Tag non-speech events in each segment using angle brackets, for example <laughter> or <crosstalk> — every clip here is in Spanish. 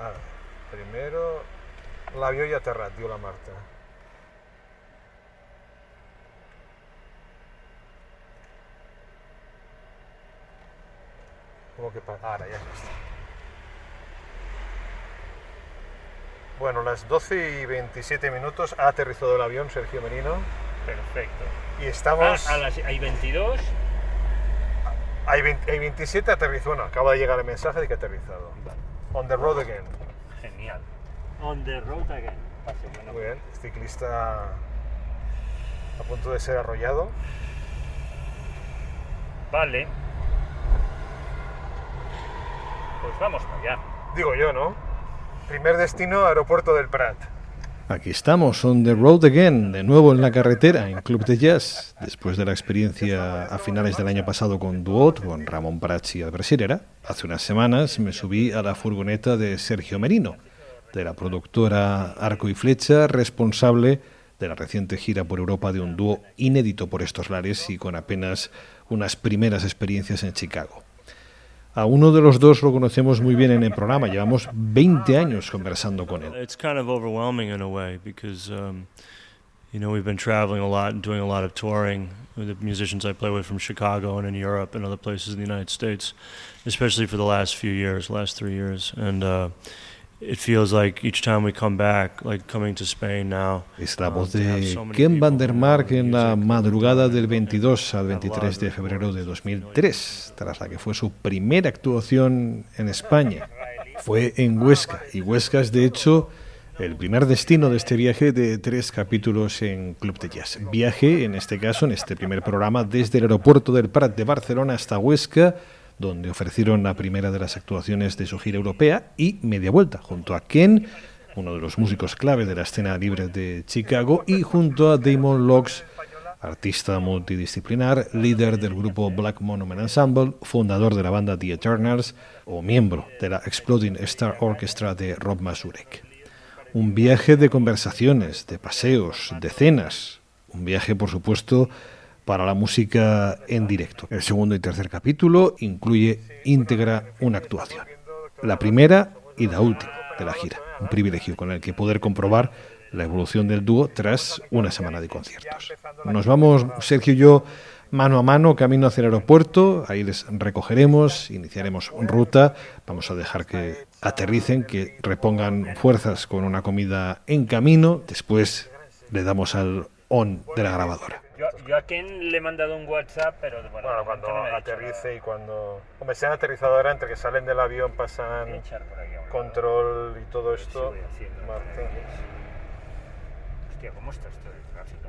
Ah, primero l'avió ja ha aterrat, diu la Marta. ¿Cómo que pasa? Ahora ya está. Bueno, las 12 y 27 minutos ha aterrizado el avión Sergio Merino Perfecto. y estamos... Ah, a las, hay 22. Hay, 20 hay 27 aterrizó, bueno, acaba de llegar el mensaje de que ha aterrizado. On the road again. Genial. On the road again. Pase, bueno. Muy bien, ciclista a punto de ser arrollado. Vale. Pues vamos para allá. Digo yo, ¿no? Primer destino, aeropuerto del Prat. Aquí estamos, on the road again, de nuevo en la carretera, en Club de Jazz, después de la experiencia a finales del año pasado con Duot, con Ramón Prats y Albert Sirera. Hace unas semanas me subí a la furgoneta de Sergio Merino, de la productora Arco y Flecha, responsable de la reciente gira por Europa de un dúo inédito por estos lares y con apenas unas primeras experiencias en Chicago. A uno de los dos lo conocemos muy bien en el programa, llevamos 20 años conversando con él. It's kind of overwhelming in a way because, um, you know, we've been traveling a lot and doing a lot of touring with the musicians I play with from Chicago and in Europe and other places in the United States, especially for the last few years, last three years. And uh, it feels like each time we come back, like coming to Spain now. Es la voz de Ken van der Mark en la madrugada del uh, 22 al 23 de febrero de 2003, tras la que fue su primera actuación en España. Fue en Huesca, y Huesca es de hecho el primer destino de este viaje de tres capítulos en Club de Jazz. Viaje, en este caso, en este primer programa, desde el aeropuerto del Prat de Barcelona hasta Huesca, donde ofrecieron la primera de las actuaciones de su gira europea y media vuelta, junto a Ken, uno de los músicos clave de la escena libre de Chicago, y junto a Damon Locks, artista multidisciplinar, líder del grupo Black Monument Ensemble, fundador de la banda The Eternals o miembro de la Exploding Star Orchestra de Rob Mazurek. Un viaje de conversaciones, de paseos, de cenas, un viaje, por supuesto, para la música en directo. El segundo y tercer capítulo incluye íntegra una actuación. La primera y la última de la gira. Un privilegio con el que poder comprobar la evolución del dúo tras una semana de conciertos. Nos vamos, Sergio y yo, mano a mano, camino hacia el aeropuerto. Ahí les recogeremos, iniciaremos ruta. Vamos a dejar que aterricen, que repongan fuerzas con una comida en camino. Después le damos al on de la grabadora. Yo, a Ken le he mandado un WhatsApp, pero bueno, Bueno, cuando no me aterrice y cuando... Hombre, se han aterrizado ahora, entre que salen del avión, pasan echar por aquí control y todo Sí, esto. Marta. Hostia, ¿cómo está esto del tráfico,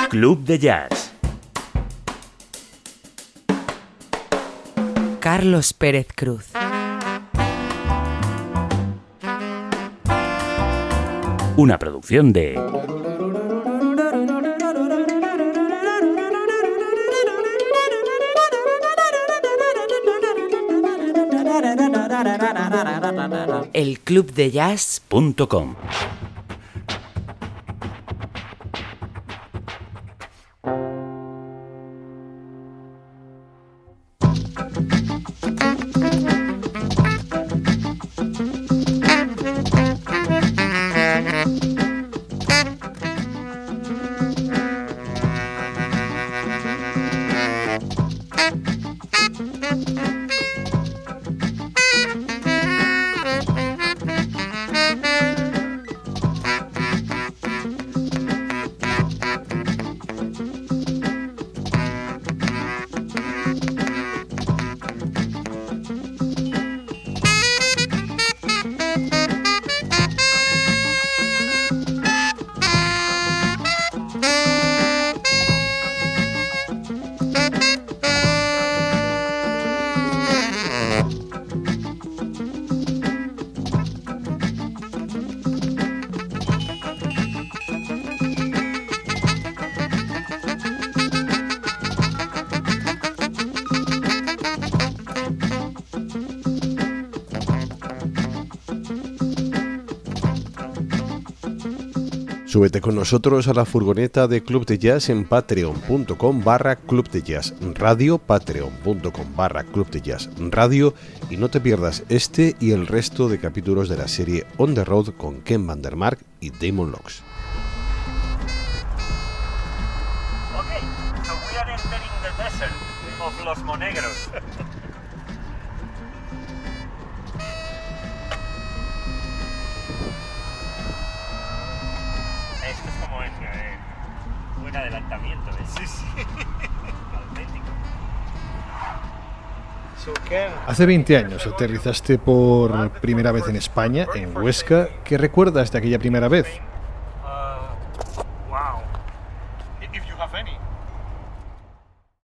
no? Club de Jazz. Carlos Pérez Cruz. Una producción de Elclubdejazz.com Thank you. Súbete con nosotros a la furgoneta de Club de Jazz en patreon.com barra Club de Jazz Radio, patreon.com barra Club de Jazz Radio y no te pierdas este y el resto de capítulos de la serie On the Road con Ken Vandermark y Damon Locks. Okay, so we are entering the desert of Los Monegros. <laughs> Esto es como en eh, un adelantamiento, ¿ves? Sí, sí. Hace 20 años aterrizaste por primera vez en España, en Huesca. ¿Qué recuerdas de aquella primera vez?